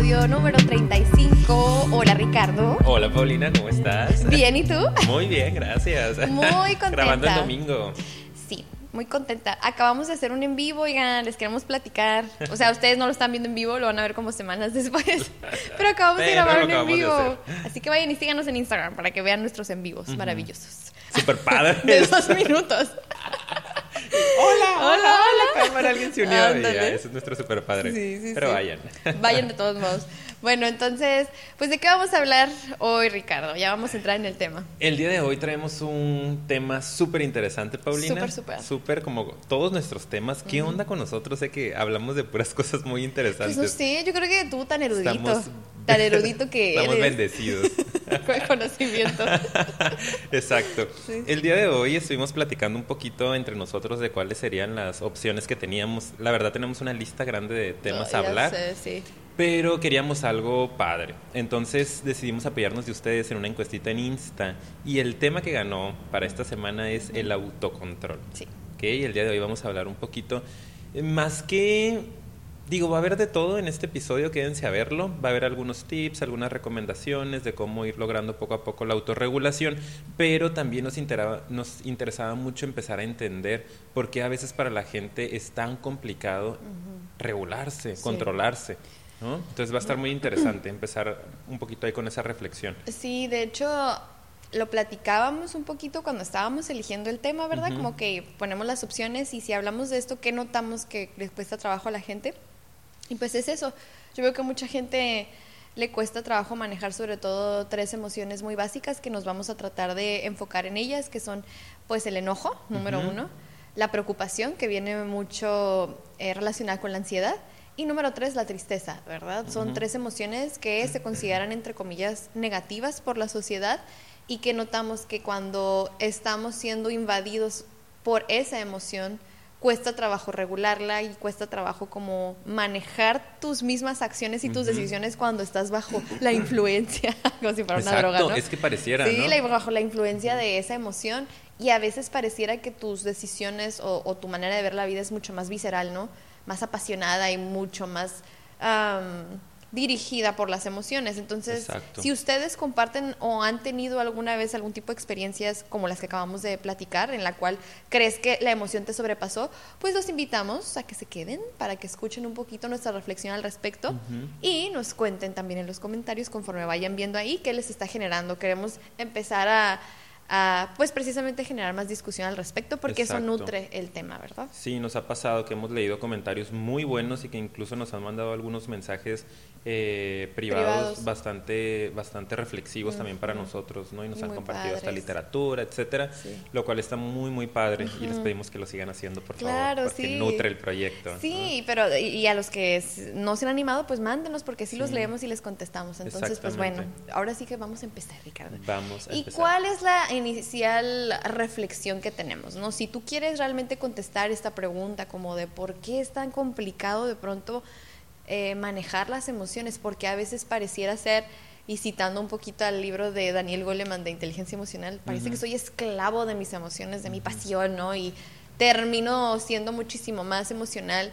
episodio número 35. Hola Ricardo. Hola Paulina, ¿cómo estás? Bien, ¿y tú? Muy bien, gracias. Muy contenta. Grabando el domingo. Sí, muy contenta. Acabamos de hacer un en vivo, oigan, les queremos platicar. O sea, ustedes no lo están viendo en vivo, lo van a ver como semanas después. Pero acabamos de grabar un en vivo. Así que vayan y síganos en Instagram para que vean nuestros en vivos maravillosos. Super padre. De dos minutos. Hola, Hola, hola, hola. cámara, alguien se unió. y Ándale. ya, ese es nuestro super padre. Sí, sí, Pero sí. vayan. Vayan de todos modos. Bueno, entonces, pues ¿de qué vamos a hablar hoy, Ricardo? Ya vamos a entrar en el tema. El día de hoy traemos un tema súper interesante, Paulina. Súper, súper. Súper como todos nuestros temas. ¿Qué onda con nosotros? Sé que hablamos de puras cosas muy Pues interesantes. no sé, yo creo que tú tan erudito, Estamos- tan erudito que Estamos eres bendecidos. con el conocimiento. Exacto. Sí. El día de hoy estuvimos platicando un poquito entre nosotros de cuáles serían las opciones que teníamos. La verdad tenemos una lista grande de temas No, a ya hablar, sé, sí. Pero queríamos algo padre. Entonces decidimos apoyarnos de ustedes en una encuestita en Insta y el tema que ganó para esta semana es el autocontrol. Sí. Ok, el día de hoy vamos a hablar un poquito eh, más que Digo, va a haber de todo en este episodio, quédense a verlo. Va a haber algunos tips, algunas recomendaciones de cómo ir logrando poco a poco la autorregulación, pero también nos, interaba- nos interesaba mucho empezar a entender por qué a veces para la gente es tan complicado regularse, Sí. controlarse. ¿No? Entonces va a estar muy interesante empezar un poquito ahí con esa reflexión. Sí, de hecho, lo platicábamos un poquito cuando estábamos eligiendo el tema, ¿verdad? Ujú. Como que ponemos las opciones y si hablamos de esto, ¿qué notamos que les cuesta trabajo a la gente? Y pues es eso. Yo veo que mucha gente le cuesta trabajo manejar sobre todo tres emociones muy básicas que nos vamos a tratar de enfocar en ellas, que son pues el enojo, número Ujú. uno, la preocupación, que viene mucho eh, relacionada con la ansiedad, y número tres, la tristeza, ¿verdad? Son tres emociones que se consideran, entre comillas, negativas por la sociedad y que notamos que cuando estamos siendo invadidos por esa emoción, cuesta trabajo regularla y cuesta trabajo como manejar tus mismas acciones y tus decisiones cuando estás bajo la influencia, como si fuera una droga, ¿no? es que pareciera, Sí, ¿no? la- bajo la influencia de esa emoción y a veces pareciera que tus decisiones o, o tu manera de ver la vida es mucho más visceral, ¿no? Más apasionada y mucho más am, dirigida por las emociones. Entonces, Exacto. si ustedes comparten o han tenido alguna vez algún tipo de experiencias como las que acabamos de platicar, en la cual crees que la emoción te sobrepasó, pues los invitamos a que se queden para que escuchen un poquito nuestra reflexión al respecto y nos cuenten también en los comentarios conforme vayan viendo ahí qué les está generando. Queremos empezar a, a, pues precisamente generar más discusión al respecto porque eso nutre el tema, ¿verdad? Sí, nos ha pasado que hemos leído comentarios muy buenos y que incluso nos han mandado algunos mensajes eh, privados, Privados. bastante, bastante reflexivos también para nosotros, ¿no? Y nos han compartido hasta padres. literatura, etcétera, Sí. lo cual está muy, muy padre y les pedimos que lo sigan haciendo, por Claro, favor, porque sí. nutre el proyecto. ¿no? Sí, pero y, a los que no se han animado, pues mándenos porque sí, los leemos y les contestamos. Entonces, pues bueno, ahora sí que vamos a empezar, Ricardo. Vamos a ¿Y empezar. cuál es la inicial reflexión que tenemos? ¿no? Si tú quieres realmente contestar esta pregunta como de por qué es tan complicado de pronto eh, manejar las emociones, porque a veces pareciera ser, y citando un poquito al libro de Daniel Goleman de Inteligencia Emocional, parece que soy esclavo de mis emociones, de mi pasión, ¿no? Y termino siendo muchísimo más emocional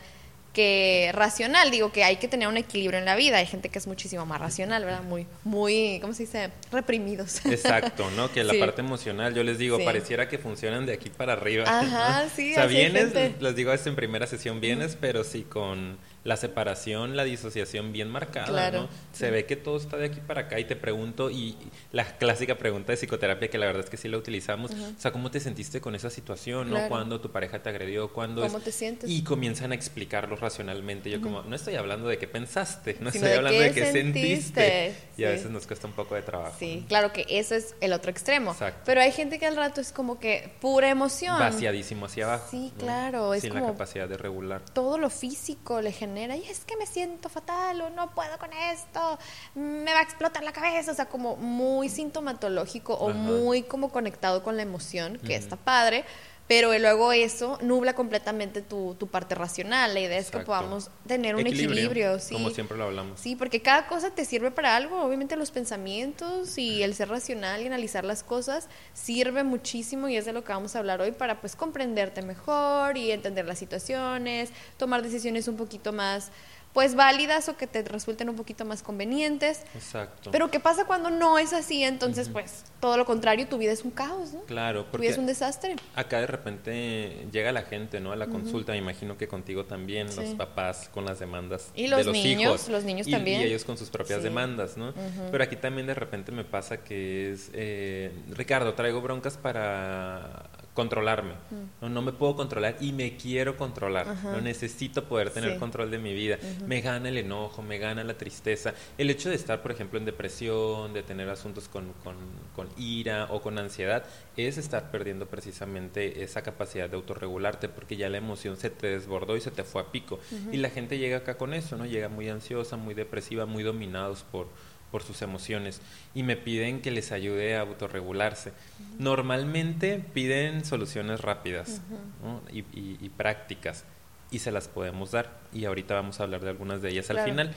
que racional. Digo que hay que tener un equilibrio en la vida. Hay gente que es muchísimo más racional, ¿verdad? Muy, muy, ¿cómo se dice? Reprimidos. Exacto, ¿no? Que la Sí. parte emocional, yo les digo, Sí. pareciera que funcionan de aquí para arriba. Ajá, ¿no? sí, O sea, vienes, les digo esto en primera sesión, vienes, pero sí con la separación, la disociación bien marcada, Claro, ¿no? Se ve que todo está de aquí para acá y te pregunto, y la clásica pregunta de psicoterapia, que la verdad es que sí la utilizamos, o sea, ¿cómo te sentiste con esa situación, no? Cuando tu pareja te agredió, cuando ¿Cómo es- te sientes? Y comienzan a explicarlo racionalmente. Yo como, no estoy hablando de qué pensaste, no Sino estoy de hablando qué de qué sentiste. Y a veces nos cuesta un poco de trabajo. Sí, ¿no? claro que eso es el otro extremo. Exacto. Pero hay gente que al rato es como que pura emoción. vaciadísimo hacia abajo. Sí, ¿no? claro, es Sin como- la capacidad de regular. todo lo físico le genera, y es que me siento fatal o no puedo con esto, me va a explotar la cabeza, o sea, como muy sintomatológico o Ajá. muy como conectado con la emoción, que está padre, pero luego eso nubla completamente tu, tu parte racional. La idea es que podamos tener un equilibrio, sí. Como siempre lo hablamos. Sí, porque cada cosa te sirve para algo. Obviamente los pensamientos y el ser racional y analizar las cosas sirve muchísimo y es de lo que vamos a hablar hoy para pues comprenderte mejor y entender las situaciones, tomar decisiones un poquito más pues válidas o que te resulten un poquito más convenientes. Exacto. Pero ¿qué pasa cuando no es así? Entonces, pues todo lo contrario, tu vida es un caos, ¿no? Claro, Tu porque vida es un desastre. acá de repente llega la gente, ¿no? A la consulta, me imagino que contigo también, los papás con las demandas Y de los los niños, hijos. los niños Y- también. Y ellos con sus propias Sí. demandas, ¿no? Pero aquí también de repente me pasa que es, eh, Ricardo, traigo broncas para controlarme, ¿no? no me puedo controlar y me quiero controlar, no necesito poder tener Sí. control de mi vida, me gana el enojo, me gana la tristeza, el hecho de estar, por ejemplo, en depresión, de tener asuntos con, con, con ira o con ansiedad, es estar perdiendo precisamente esa capacidad de autorregularte porque ya la emoción se te desbordó y se te fue a pico. Y la gente llega acá con eso, ¿no? Llega muy ansiosa, muy depresiva, muy dominados por, por sus emociones y me piden que les ayude a autorregularse. Normalmente piden soluciones rápidas ¿no? y, y- y prácticas y se las podemos dar y ahorita vamos a hablar de algunas de ellas al final.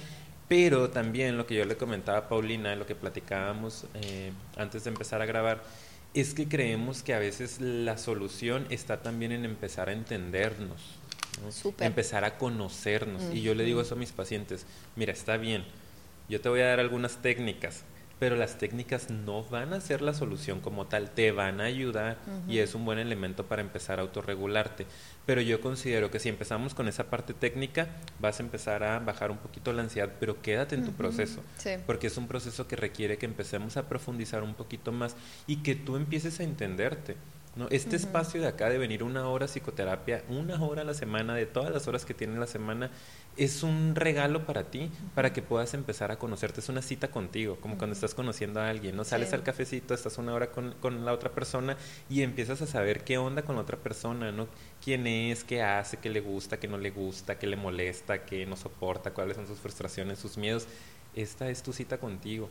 Pero también lo que yo le comentaba a Paulina, lo que platicábamos eh, antes de empezar a grabar, es que creemos que a veces la solución está también en empezar a entendernos, empezar a conocernos. Y yo le digo eso a mis pacientes, mira, está bien, yo te voy a dar algunas técnicas, pero las técnicas no van a ser la solución como tal, te van a ayudar y es un buen elemento para empezar a autorregularte. Pero yo considero que si empezamos con esa parte técnica, vas a empezar a bajar un poquito la ansiedad, pero quédate en tu proceso, Sí. porque es un proceso que requiere que empecemos a profundizar un poquito más y que tú empieces a entenderte. ¿No? Este espacio de acá de venir una hora a psicoterapia, una hora a la semana, de todas las horas que tiene la semana, es un regalo para ti, para que puedas empezar a conocerte. Es una cita contigo, como cuando estás conociendo a alguien, ¿no? Sales Sí. al cafecito, estás una hora con, con la otra persona y empiezas a saber qué onda con la otra persona, ¿no? Quién es, qué hace, qué le gusta, qué no le gusta, qué le molesta, qué no soporta, cuáles son sus frustraciones, sus miedos. Esta es tu cita contigo.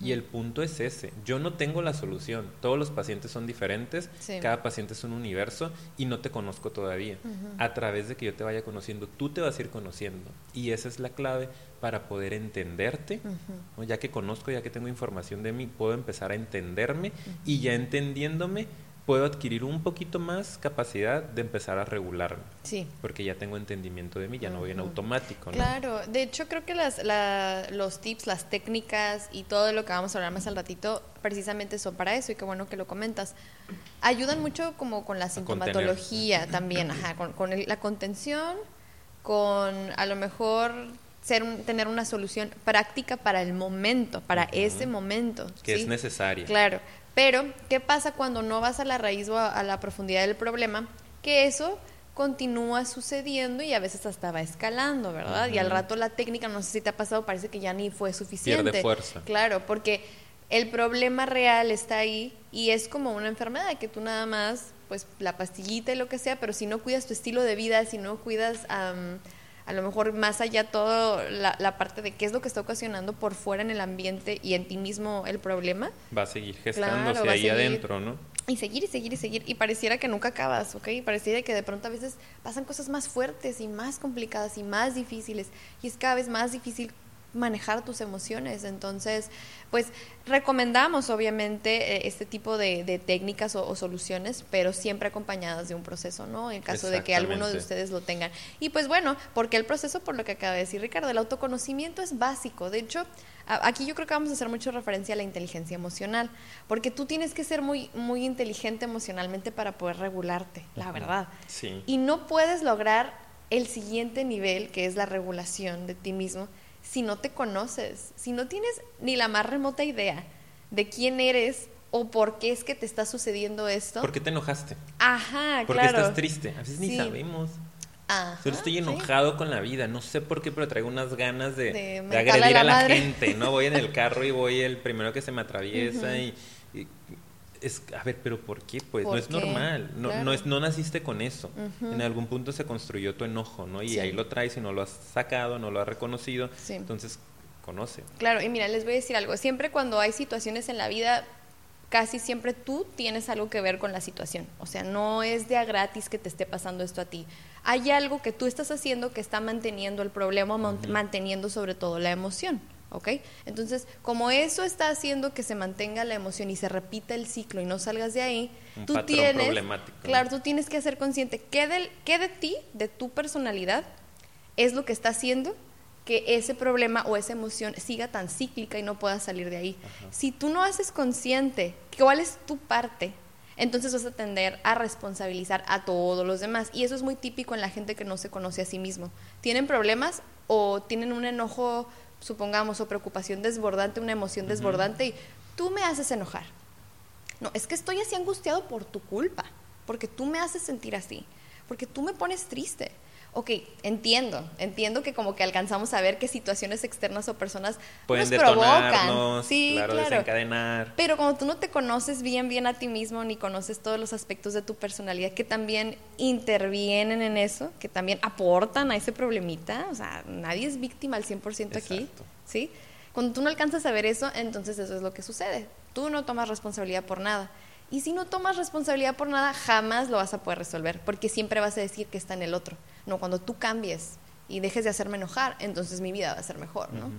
Y el punto es ese. Yo no tengo la solución. Todos los pacientes son diferentes. Sí. Cada paciente es un universo y no te conozco todavía. A través de que yo te vaya conociendo, tú te vas a ir conociendo. Y esa es la clave para poder entenderte. ¿no? Ya que conozco, ya que tengo información de mí, puedo empezar a entenderme y ya entendiéndome, puedo adquirir un poquito más capacidad de empezar a regularme. Sí. Porque ya tengo entendimiento de mí, ya no voy en automático. ¿no? Claro, de hecho creo que las, la- los tips, las técnicas y todo lo que vamos a hablar más al ratito precisamente son para eso y qué bueno que lo comentas. Ayudan mucho como con la sintomatología también, ajá, con, con el- la contención, con a lo mejor ser un- tener una solución práctica para el momento, para ese momento. Que ¿sí? es necesaria. Claro, pero ¿qué pasa cuando no vas a la raíz o a, a la profundidad del problema? Que eso continúa sucediendo y a veces hasta va escalando, ¿verdad? Y al rato la técnica, no sé si te ha pasado, parece que ya ni fue suficiente. Pierde fuerza. Claro, porque el problema real está ahí y es como una enfermedad que tú nada más, pues la pastillita y lo que sea, pero si no cuidas tu estilo de vida, si no cuidas am, a lo mejor más allá todo la, la parte de qué es lo que está ocasionando por fuera en el ambiente y en ti mismo el problema, Va a seguir gestándose ahí seguir. adentro, ¿no? y seguir y seguir y seguir y pareciera que nunca acabas, ¿ok? Pareciera que de pronto a veces pasan cosas más fuertes y más complicadas y más difíciles y es cada vez más difícil manejar tus emociones. Entonces, pues recomendamos obviamente eh, este tipo de, de técnicas o, o soluciones, pero siempre acompañadas de un proceso, ¿no? En caso de que alguno de ustedes lo tengan. Y pues bueno, porque el proceso, por lo que acaba de decir Ricardo, el autoconocimiento es básico. De hecho, aquí yo creo que vamos a hacer mucho referencia a la inteligencia emocional, porque tú tienes que ser muy, muy inteligente emocionalmente para poder regularte, la verdad. Sí. Y no puedes lograr el siguiente nivel, que es la regulación de ti mismo, si no te conoces, si no tienes ni la más remota idea de quién eres o por qué es que te está sucediendo esto. ¿Por qué te enojaste? Ajá, ¿Por qué claro. estás triste? A veces ni sabemos. Ajá, Solo estoy sí. enojado con la vida, no sé por qué, pero traigo unas ganas de, De de mentarle agredir a a la madre. gente, ¿no? Voy en el carro y voy el primero que se me atraviesa y es, a ver, pero ¿por qué? Pues ¿Por no es qué? normal, no, Claro. no, es, no naciste con eso. En algún punto se construyó tu enojo, ¿no? Y Sí. ahí lo traes y no lo has sacado, no lo has reconocido, Sí. entonces conoce. Claro, y mira, les voy a decir algo. Siempre cuando hay situaciones en la vida, casi siempre tú tienes algo que ver con la situación. O sea, no es de a gratis que te esté pasando esto a ti. Hay algo que tú estás haciendo que está manteniendo el problema, manteniendo sobre todo la emoción. ¿Ok? Entonces, como eso está haciendo que se mantenga la emoción y se repita el ciclo y no salgas de ahí, Un tú tienes, claro, tú tienes que ser consciente qué, del, qué de ti, de tu personalidad, es lo que está haciendo que ese problema o esa emoción siga tan cíclica y no pueda salir de ahí. Si tú no haces consciente cuál es tu parte, entonces vas a tender a responsabilizar a todos los demás. Y eso es muy típico en la gente que no se conoce a sí mismo. Tienen problemas o tienen un enojo, supongamos, o preocupación desbordante, una emoción desbordante, y tú me haces enojar. No, es que estoy así angustiado por tu culpa, porque tú me haces sentir así, porque tú me pones triste ok, entiendo, entiendo que como que alcanzamos a ver qué situaciones externas o personas Pueden nos provocan. Sí, claro, desencadenar. Pero como tú no te conoces bien, bien a ti mismo, ni conoces todos los aspectos de tu personalidad que también intervienen en eso, que también aportan a ese problemita, o sea, nadie es víctima al 100% aquí, ¿sí? Cuando tú no alcanzas a ver eso, entonces eso es lo que sucede. Tú no tomas responsabilidad por nada. Y si no tomas responsabilidad por nada, jamás lo vas a poder resolver, porque siempre vas a decir que está en el otro. No, cuando tú cambies y dejes de hacerme enojar, entonces mi vida va a ser mejor, ¿no?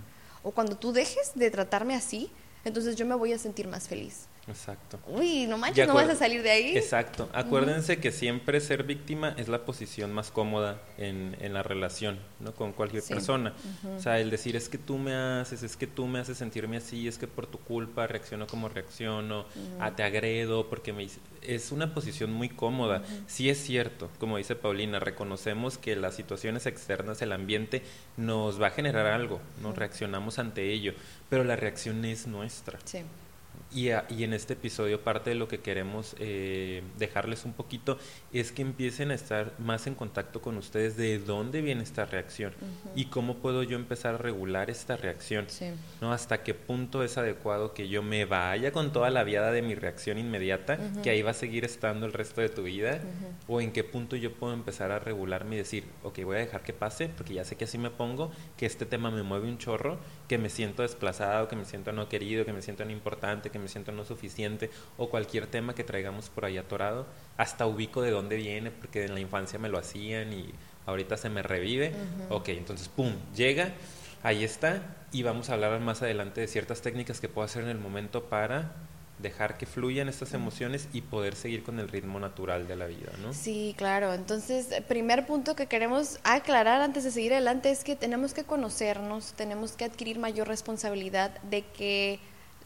O cuando tú dejes de tratarme así, entonces yo me voy a sentir más feliz. Exacto. Uy, no manches, no vas a salir de ahí. Exacto. Acuérdense que siempre ser víctima es la posición más cómoda en, en la relación, ¿no? Con cualquier persona. O sea, el decir es que tú me haces, es que tú me haces sentirme así, es que por tu culpa reacciono como reacciono, ah, te agredo, porque me es una posición muy cómoda. Sí es cierto, como dice Paulina, reconocemos que las situaciones externas, el ambiente, nos va a generar algo, nos reaccionamos ante ello, pero la reacción es nuestra. Sí. Y, y, en este episodio parte de lo que queremos eh, dejarles un poquito es que empiecen a estar más en contacto con ustedes de dónde viene esta reacción y cómo puedo yo empezar a regular esta reacción, ¿no? Hasta qué punto es adecuado que yo me vaya con toda la viada de mi reacción inmediata, que ahí va a seguir estando el resto de tu vida, o en qué punto yo puedo empezar a regularme y decir, ok, voy a dejar que pase porque ya sé que así me pongo, que este tema me mueve un chorro, que me siento desplazado, que me siento no querido, que me siento no importante, me siento no suficiente o cualquier tema que traigamos por ahí atorado, hasta ubico de dónde viene porque en la infancia me lo hacían y ahorita se me revive. Ok, entonces, ¡pum!, llega, ahí está y vamos a hablar más adelante de ciertas técnicas que puedo hacer en el momento para dejar que fluyan estas emociones y poder seguir con el ritmo natural de la vida, ¿no? Sí, claro. Entonces, primer punto que queremos aclarar antes de seguir adelante es que tenemos que conocernos, tenemos que adquirir mayor responsabilidad de que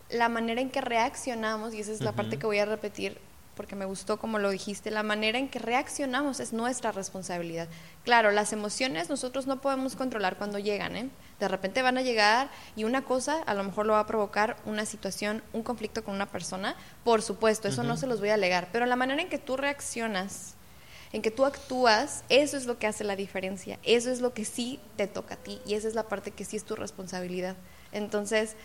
la manera en que reaccionamos, y esa es la parte que voy a repetir porque me gustó como lo dijiste, la manera en que reaccionamos es nuestra responsabilidad. Claro, las emociones nosotros no podemos controlar cuando llegan, ¿eh? De repente van a llegar y una cosa a lo mejor lo va a provocar una situación, un conflicto con una persona, por supuesto, eso no se los voy a alegar, pero la manera en que tú reaccionas, en que tú actúas, eso es lo que hace la diferencia, eso es lo que sí te toca a ti y esa es la parte que sí es tu responsabilidad. Entonces,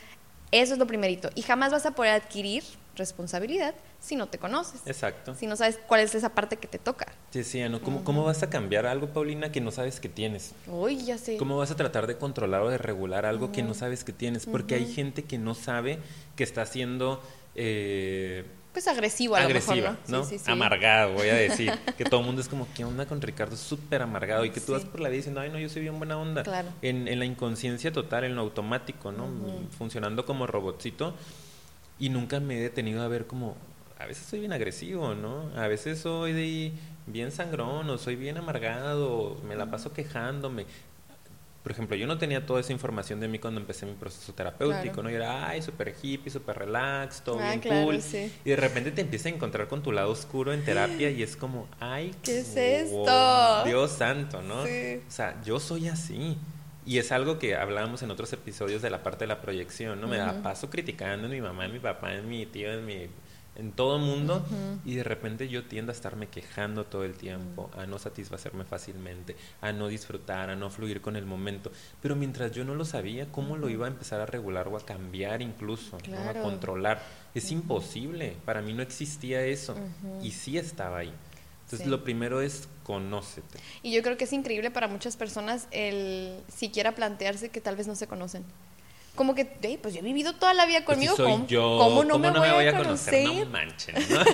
eso es lo primerito. Y jamás vas a poder adquirir responsabilidad si no te conoces. Exacto. Si no sabes cuál es esa parte que te toca. Sí, sí, ¿no? ¿Cómo, ¿Cómo vas a cambiar algo, Paulina, que no sabes que tienes? Uy, ya sé. ¿Cómo vas a tratar de controlar o de regular algo que no sabes que tienes? Porque hay gente que no sabe que está haciendo... Eh, pues agresivo a lo mejor, ¿no? Sí, sí, sí. Amargado, voy a decir. que todo el mundo es como, ¿qué onda con Ricardo? Súper amargado. Y que tú vas por la vida diciendo, ay, no, yo soy bien buena onda. Claro. En, en la inconsciencia total, en lo automático, ¿no? Funcionando como robotcito. Y nunca me he detenido a ver como, a veces soy bien agresivo, ¿no? A veces soy bien sangrón o soy bien amargado, me la paso quejándome por ejemplo, yo no tenía toda esa información de mí cuando empecé mi proceso terapéutico, ¿no? Yo era, ay, súper hippie, súper relax, todo ah, bien cool. Y de repente te empiezas a encontrar con tu lado oscuro en terapia y es como, ay, ¿qué es esto? Dios santo, ¿no? O sea, yo soy así. Y es algo que hablábamos en otros episodios de la parte de la proyección, ¿no? Me da paso criticando en mi mamá, en mi papá, en mi tío, en mi en todo el mundo y de repente yo tiendo a estarme quejando todo el tiempo, a no satisfacerme fácilmente, a no disfrutar, a no fluir con el momento. Pero mientras yo no lo sabía, ¿cómo lo iba a empezar a regular o a cambiar incluso, a controlar? Es imposible, para mí no existía eso y sí estaba ahí. Entonces lo primero es conócete. Y yo creo que es increíble para muchas personas el siquiera plantearse que tal vez no se conocen como que, hey, pues yo he vivido toda la vida Pues si conmigo, soy ¿cómo, yo, cómo no, ¿cómo me, voy, a conocer? No manchen, ¿no?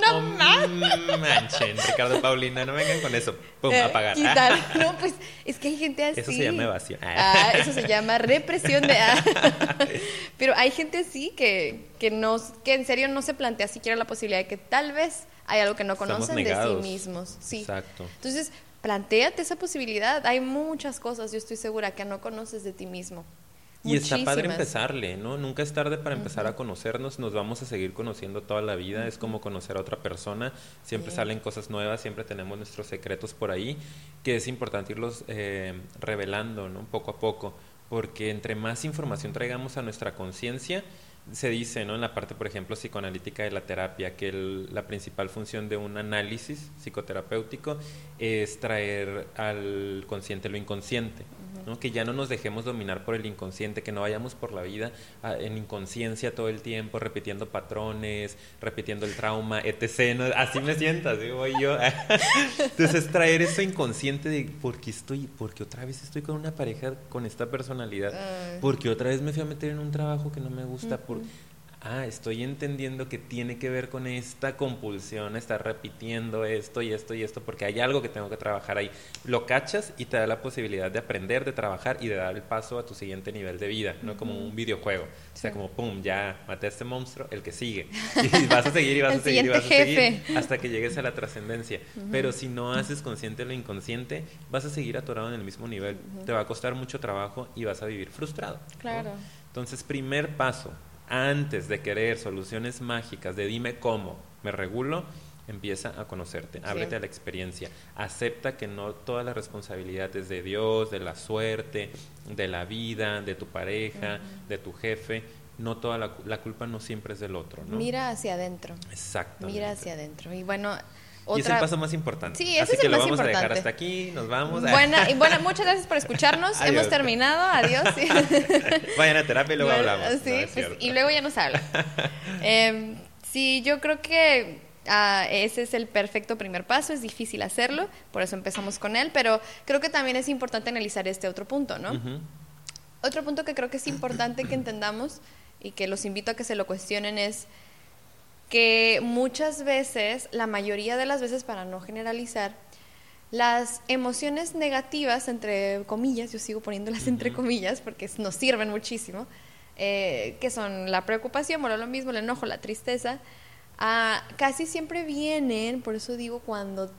No No manchen, Ricardo Paulina, no vengan con eso. Pum, Eh, apagar. No, pues es que hay gente así. Eso se llama evasión. Ah, eso se llama represión de... ah. Pero hay gente así que, que, no, que en serio no se plantea siquiera la posibilidad de que tal vez hay algo que no conocen de sí mismos. Sí. Exacto. Entonces, planteate esa posibilidad. Hay muchas cosas, yo estoy segura, que no conoces de ti mismo. Y está padre empezarle, ¿no? Nunca es tarde para empezar a conocernos, nos vamos a seguir conociendo toda la vida, es como conocer a otra persona, siempre Sí. salen cosas nuevas, siempre tenemos nuestros secretos por ahí, que es importante irlos eh, revelando, ¿no? Poco a poco, porque entre más información traigamos a nuestra conciencia, se dice, ¿no? En la parte, por ejemplo, psicoanalítica de la terapia, que el- la principal función de un análisis psicoterapéutico es traer al consciente lo inconsciente, ¿no? Que ya no nos dejemos dominar por el inconsciente, que no vayamos por la vida ah, en inconsciencia todo el tiempo, repitiendo patrones, repitiendo el trauma, etc. ¿no? Así me siento, así voy yo. Entonces, traer eso inconsciente de por qué estoy, porque otra vez estoy con una pareja con esta personalidad, porque otra vez me fui a meter en un trabajo que no me gusta, por ah, estoy entendiendo que tiene que ver con esta compulsión, estar repitiendo esto y esto y esto, porque hay algo que tengo que trabajar ahí. Lo cachas y te da la posibilidad de aprender, de trabajar y de dar el paso a tu siguiente nivel de vida, no como un videojuego. O sea, como, pum, ya maté a este monstruo, el que sigue. Y vas a seguir y vas a seguir y vas a siguiente seguir jefe. hasta que llegues a la trascendencia. Pero si no haces consciente lo inconsciente, vas a seguir atorado en el mismo nivel. Te va a costar mucho trabajo y vas a vivir frustrado. ¿no? Claro. Entonces, primer paso, antes de querer soluciones mágicas, de dime cómo me regulo, empieza a conocerte, ábrete a la experiencia, acepta que no toda la responsabilidad es de Dios, de la suerte, de la vida, de tu pareja, de tu jefe, no toda la, la culpa no siempre es del otro, ¿no? Mira hacia adentro. Exacto. Mira hacia adentro. Y bueno, Y es el otra... paso más importante. Sí, ese Así es que el lo más vamos a dejar importante. hasta aquí, nos vamos. Buena, y bueno, muchas gracias por escucharnos. Adiós. Hemos terminado. Adiós. Sí. Vayan a terapia y luego Bueno, hablamos. sí, No, pues, y luego ya nos habla. Em, sí, yo creo que ah, ese es el perfecto primer paso. Es difícil hacerlo, por eso empezamos con él, pero creo que también es importante analizar este otro punto, ¿no? Otro punto que creo que es importante que entendamos y que los invito a que se lo cuestionen es que muchas veces, la mayoría de las veces, para no generalizar, las emociones negativas, entre comillas, yo sigo poniéndolas entre comillas porque nos sirven muchísimo, eh, que son la preocupación, bueno, lo mismo, el enojo, la tristeza, ah, casi siempre vienen, por eso digo, cuando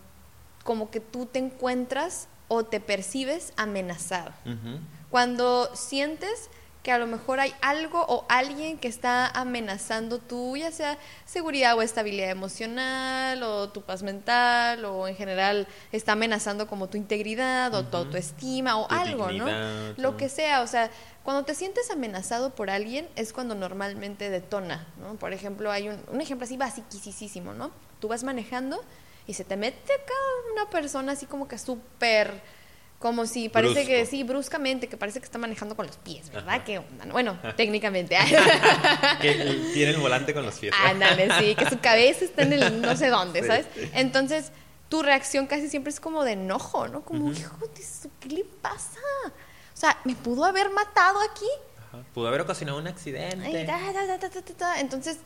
como que tú te encuentras o te percibes amenazado. Cuando sientes que a lo mejor hay algo o alguien que está amenazando tu, ya sea seguridad o estabilidad emocional, o tu paz mental, o en general está amenazando como tu integridad o tu autoestima o Tu algo, dignidad, ¿no? Lo que sea, o sea, cuando te sientes amenazado por alguien es cuando normalmente detona, ¿no? Por ejemplo, hay un, un ejemplo así basiquísimo, ¿no? Tú vas manejando y se te mete acá una persona así como que súper como si parece que sí, bruscamente, que parece que está manejando con los pies, ¿verdad? Ajá. ¿Qué onda? no? Bueno, técnicamente. Que tiene el volante con los pies. Ándale, sí, que su cabeza está en el no sé dónde, Sí. ¿sabes? Entonces, tu reacción casi siempre es como de enojo, ¿no? Como, Ujú. hijo de ¿qué le pasa? O sea, ¿me pudo haber matado aquí? Ajá. Pudo haber ocasionado un accidente. Ay, da, da, da. Entonces,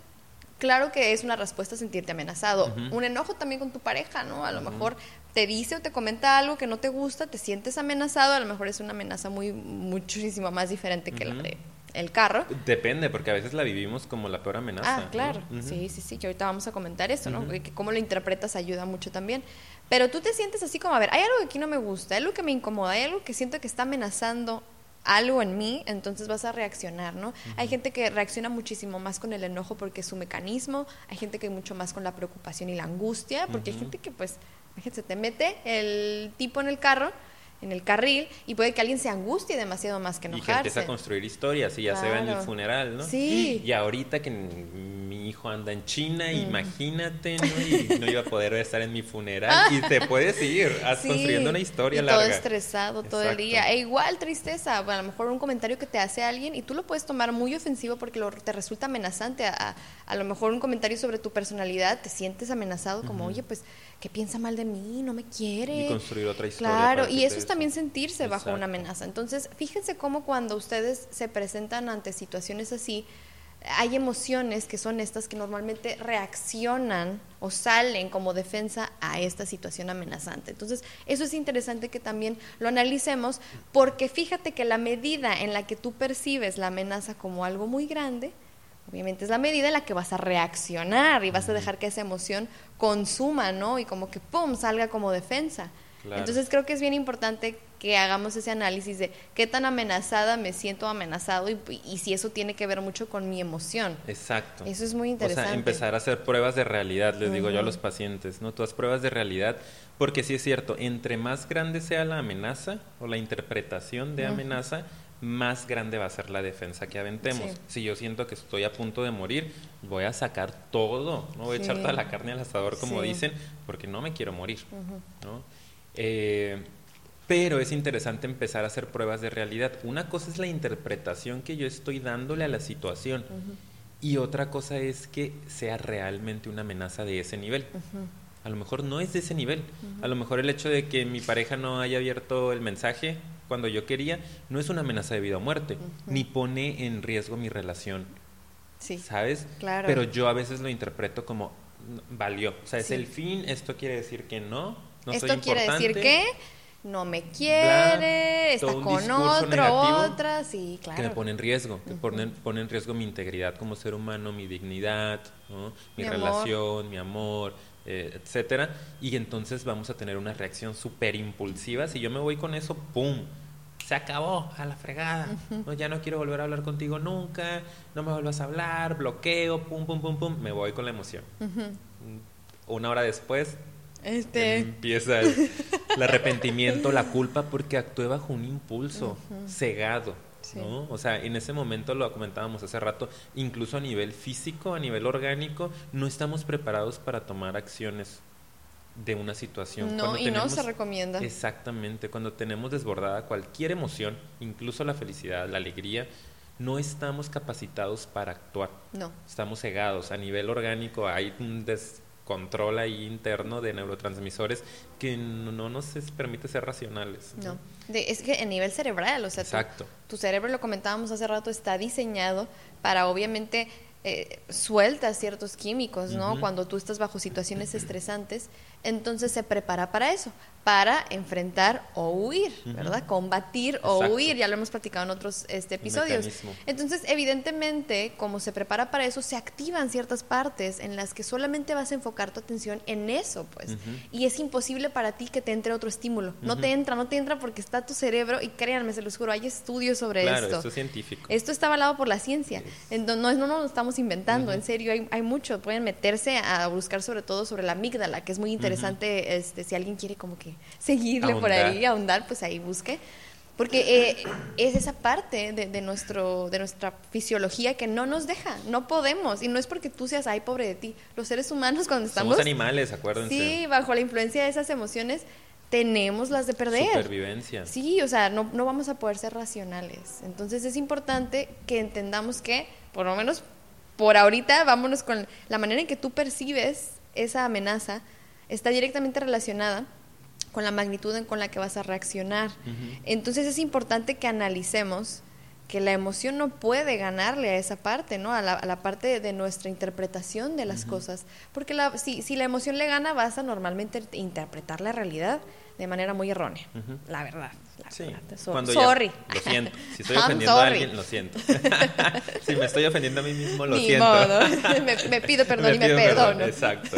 claro que es una respuesta sentirte amenazado. Un enojo también con tu pareja, ¿no? A lo mejor te dice o te comenta algo que no te gusta, te sientes amenazado, a lo mejor es una amenaza muy muchísimo más diferente que la de el carro. Depende, porque a veces la vivimos como la peor amenaza. Ah, ¿no? claro. Sí, sí, sí, que ahorita vamos a comentar eso, ¿no? Que cómo lo interpretas ayuda mucho también. Pero tú te sientes así como, a ver, hay algo que aquí no me gusta, hay algo que me incomoda, hay algo que siento que está amenazando algo en mí, entonces vas a reaccionar, ¿no? Hay gente que reacciona muchísimo más con el enojo porque es su mecanismo, hay gente que mucho más con la preocupación y la angustia, porque hay gente que pues, se te mete el tipo en el carro, en el carril, y puede que alguien se angustie demasiado más que Y que enojarse. empieza a construir historias y ya se ve en el funeral, ¿no? Sí. Y ahorita que mi hijo anda en China, imagínate, ¿no? Y no iba a poder estar en mi funeral. y te puedes ir Sí, construyendo una historia y larga. todo estresado todo el día. E igual tristeza, bueno, a lo mejor un comentario que te hace alguien y tú lo puedes tomar muy ofensivo porque lo- te resulta amenazante. A, a- a lo mejor un comentario sobre tu personalidad, te sientes amenazado como, oye, pues, ¿qué piensa mal de mí? No me quiere. Y construir otra historia Claro, y que eso está también sentirse bajo una amenaza. Entonces, fíjense cómo cuando ustedes se presentan ante situaciones así, hay emociones que son estas que normalmente reaccionan o salen como defensa a esta situación amenazante. Entonces, eso es interesante que también lo analicemos porque fíjate que la medida en la que tú percibes la amenaza como algo muy grande, obviamente es la medida en la que vas a reaccionar y vas a dejar que esa emoción consuma, ¿no? Y como que, ¡pum!, salga como defensa. Entonces creo que es bien importante que hagamos ese análisis de qué tan amenazada me siento amenazado y, si eso tiene que ver mucho con mi emoción. Exacto. Eso es muy interesante. O sea, empezar a hacer pruebas de realidad, les digo yo a los pacientes, ¿no? Todas pruebas de realidad, porque sí es cierto, entre más grande sea la amenaza o la interpretación de amenaza, más grande va a ser la defensa que aventemos. Si yo siento que estoy a punto de morir, voy a sacar todo, no voy a echar toda la carne al asador, como dicen, porque no me quiero morir, ¿no? Eh, pero es interesante empezar a hacer pruebas de realidad. Una cosa es la interpretación que yo estoy dándole a la situación y otra cosa es que sea realmente una amenaza de ese nivel. A lo mejor no es de ese nivel. A lo mejor el hecho de que mi pareja no haya abierto el mensaje cuando yo quería no es una amenaza de vida o muerte, ni pone en riesgo mi relación. Sí. ¿Sabes? Claro. Pero yo a veces lo interpreto como valió. O sea, es el fin, esto quiere decir que no, no Esto quiere decir que no me quiere, está con otro, otra, sí, claro. Que me pone en riesgo, que pone, en riesgo mi integridad como ser humano, mi dignidad, mi, relación, mi amor, eh, etcétera. Y entonces vamos a tener una reacción súper impulsiva. Si yo me voy con eso, ¡pum! Se acabó, a la fregada. no, ya no quiero volver a hablar contigo nunca, no me vuelvas a hablar, bloqueo, pum, pum, pum, pum. Me voy con la emoción. Una hora después, este... Empieza el, arrepentimiento, la culpa, porque actué bajo un impulso cegado. ¿no? O sea, en ese momento lo comentábamos hace rato, incluso a nivel físico, a nivel orgánico, no estamos preparados para tomar acciones de una situación. No, y no se recomienda. Exactamente, cuando tenemos desbordada cualquier emoción, incluso la felicidad, la alegría, no estamos capacitados para actuar. No. Estamos cegados. A nivel orgánico hay un des control ahí interno de neurotransmisores que no, nos permite ser racionales. No, es que a nivel cerebral, o sea, Exacto. Tu, cerebro, lo comentábamos hace rato, está diseñado para obviamente eh, suelta ciertos químicos, ¿no? Cuando tú estás bajo situaciones estresantes, entonces se prepara para eso, para enfrentar o huir, ¿verdad? Combatir o huir, ya lo hemos platicado en otros este, episodios. Entonces, evidentemente, como se prepara para eso, se activan ciertas partes en las que solamente vas a enfocar tu atención en eso, pues. Y es imposible para ti que te entre otro estímulo. No te entra, no te entra porque está tu cerebro, y créanme, se los juro, hay estudios sobre claro, esto. esto es científico. Esto está avalado por la ciencia. no, no, no lo estamos inventando, en serio, hay, hay mucho. Pueden meterse a buscar sobre todo sobre la amígdala, que es muy interesante, este, si alguien quiere como que seguirle por ahí, ahondar, pues ahí busque. Porque eh, es esa parte de, nuestro, de nuestra fisiología que no nos deja, no podemos. Y no es porque tú seas, ay, pobre de ti. Los seres humanos cuando estamos... Somos animales, acuérdense. Sí, bajo la influencia de esas emociones tenemos las de perder. Supervivencia. Sí, o sea, no, no vamos a poder ser racionales. Entonces es importante que entendamos que, por lo menos por ahorita, vámonos con la manera en que tú percibes esa amenaza, está directamente relacionada con la magnitud en con la que vas a reaccionar. Entonces es importante que analicemos que la emoción no puede ganarle a esa parte, ¿no? A la, parte de nuestra interpretación de las cosas. Porque la, si, si la emoción le gana, vas a normalmente interpretar la realidad de manera muy errónea, la verdad. sí. sorry. lo siento. Si estoy ofendiendo a alguien, lo siento. si me estoy ofendiendo a mí mismo, lo siento. Modo. me, pido perdón y me perdono. Exacto.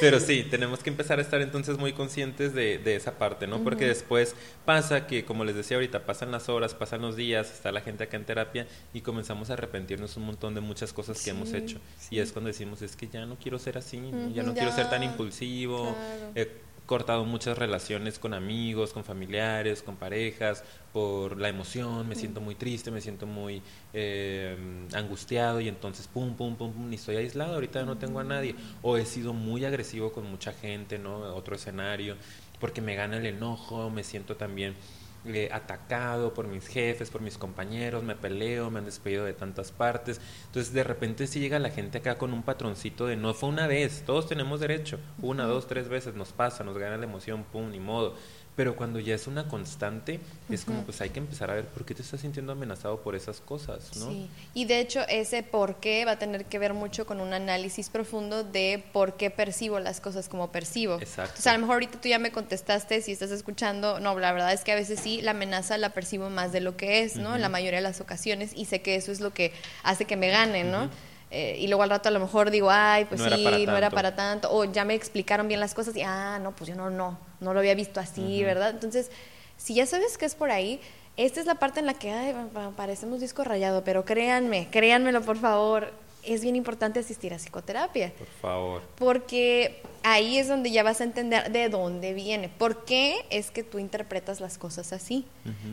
Pero sí, tenemos que empezar a estar entonces muy conscientes de, de esa parte, ¿no? Porque después pasa que, como les decía ahorita, pasan las horas, pasan los días, está la gente acá en terapia y comenzamos a arrepentirnos un montón de muchas cosas que hemos hecho. Y es cuando decimos, es que ya no quiero ser así, ya no quiero ser tan impulsivo. He cortado muchas relaciones con amigos, con familiares, con parejas, por la emoción, me siento muy triste, me siento muy eh, angustiado y entonces pum, pum, pum, pum, ni estoy aislado, ahorita no tengo a nadie. O he sido muy agresivo con mucha gente, ¿no? Otro escenario, porque me gana el enojo, me siento también eh, atacado por mis jefes, por mis compañeros, me peleo, me han despedido de tantas partes. Entonces de repente si llega la gente acá con un patroncito de no fue una vez, todos tenemos derecho, una, dos, tres veces nos pasa, nos gana la emoción, pum, ni modo Pero cuando ya es una constante, es como pues hay que empezar a ver por qué te estás sintiendo amenazado por esas cosas, ¿no? Sí. Y de hecho ese por qué va a tener que ver mucho con un análisis profundo de por qué percibo las cosas como percibo. Exacto. O sea, a lo mejor ahorita tú ya me contestaste, si estás escuchando, no, la verdad es que a veces sí, la amenaza la percibo más de lo que es, ¿no? En la mayoría de las ocasiones y sé que eso es lo que hace que me gane, ¿no? Eh, y luego al rato a lo mejor digo, ay, pues sí, no era para tanto, o ya me explicaron bien las cosas y, ah, no, pues yo no, no, no lo había visto así, ¿verdad? Entonces, si ya sabes que es por ahí, esta es la parte en la que, ay, parecemos disco rayado, pero créanme, créanmelo por favor, es bien importante asistir a psicoterapia. Por favor. Porque ahí es donde ya vas a entender de dónde viene. ¿Por qué es que tú interpretas las cosas así?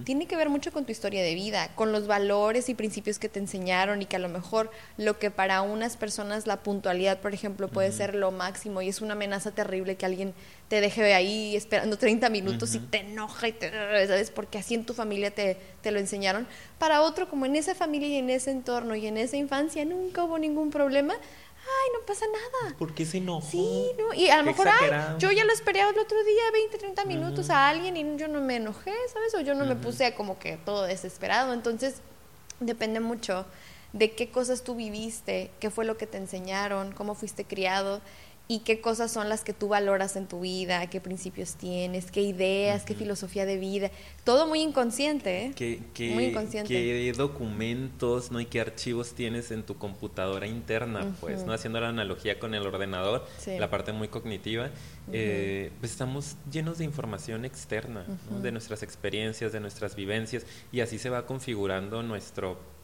Tiene que ver mucho con tu historia de vida, con los valores y principios que te enseñaron y que a lo mejor lo que para unas personas la puntualidad, por ejemplo, puede ser lo máximo y es una amenaza terrible que alguien te deje ahí esperando 30 minutos y te enoja y te, ¿sabes? Porque así en tu familia te, te lo enseñaron. Para otro, como en esa familia y en ese entorno y en esa infancia nunca hubo ningún problema, ay, no pasa nada. ¿Por qué se enojó? Sí, ¿no? Y a lo mejor, ay, yo ya lo esperé el otro día, 20, 30 minutos a alguien y yo no me enojé, ¿sabes? O yo no me puse como que todo desesperado. Entonces, depende mucho de qué cosas tú viviste, qué fue lo que te enseñaron, cómo fuiste criado y qué cosas son las que tú valoras en tu vida, qué principios tienes, qué ideas, qué filosofía de vida. Todo muy inconsciente, ¿eh? ¿Qué, muy inconsciente. ¿Qué documentos ¿no? y qué archivos tienes en tu computadora interna? Pues, ¿no? Haciendo la analogía con el ordenador, la parte muy cognitiva, eh, pues estamos llenos de información externa, de nuestras experiencias, de nuestras vivencias, y así se va configurando nuestro